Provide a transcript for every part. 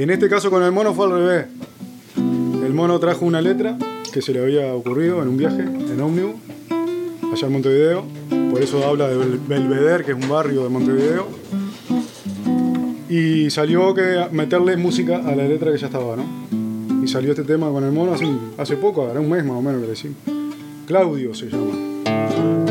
En este caso con el mono fue al revés. El mono trajo una letra que se le había ocurrido en un viaje en ómnibus allá en Montevideo. Por eso habla de Belvedere, que es un barrio de Montevideo. Y salió que meterle música a la letra que ya estaba, ¿no? Y salió este tema con el mono hace, poco, era un mes más o menos que le decimos. Claudio se llama.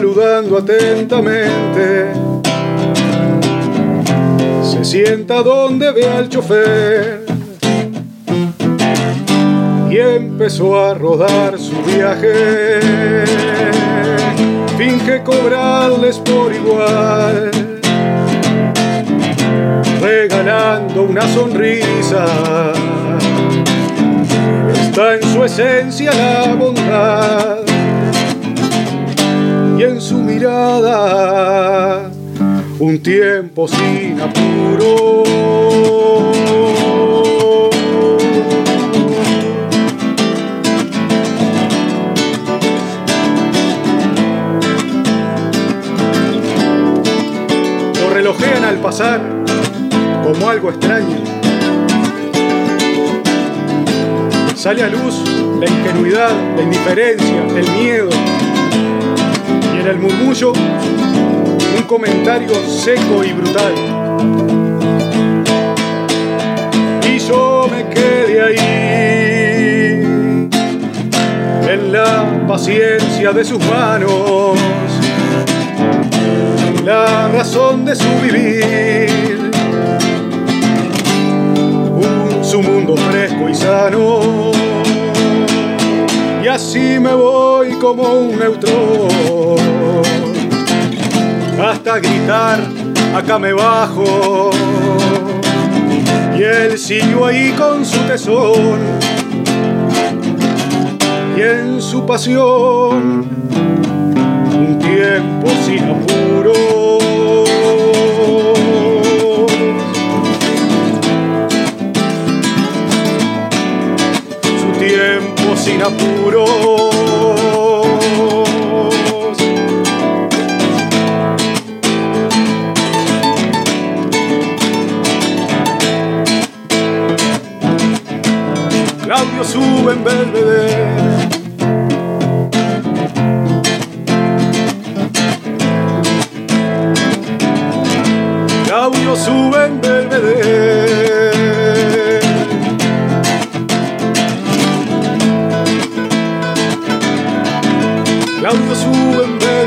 Saludando atentamente. Se sienta donde ve al chofer y empezó a rodar su viaje. Finge cobrarles por igual, regalando una sonrisa está en su esencia la bondad y en su mirada un tiempo sin apuro. Lo relojean al pasar como algo extraño sale a luz la ingenuidad, la indiferencia, el miedo. Un comentario seco y brutal. Y yo me quedé ahí, en la paciencia de sus manos, la razón de su vivir su mundo fresco y sano. Y así me voy como un neutrón, hasta gritar, acá me bajo. Y él siguió ahí con su tesón, y en su pasión, un tiempo sin apuro. sin apuros. Claudio sube en Belvedere. Claudio sube en Belvedere. Claudio sube en Belvedere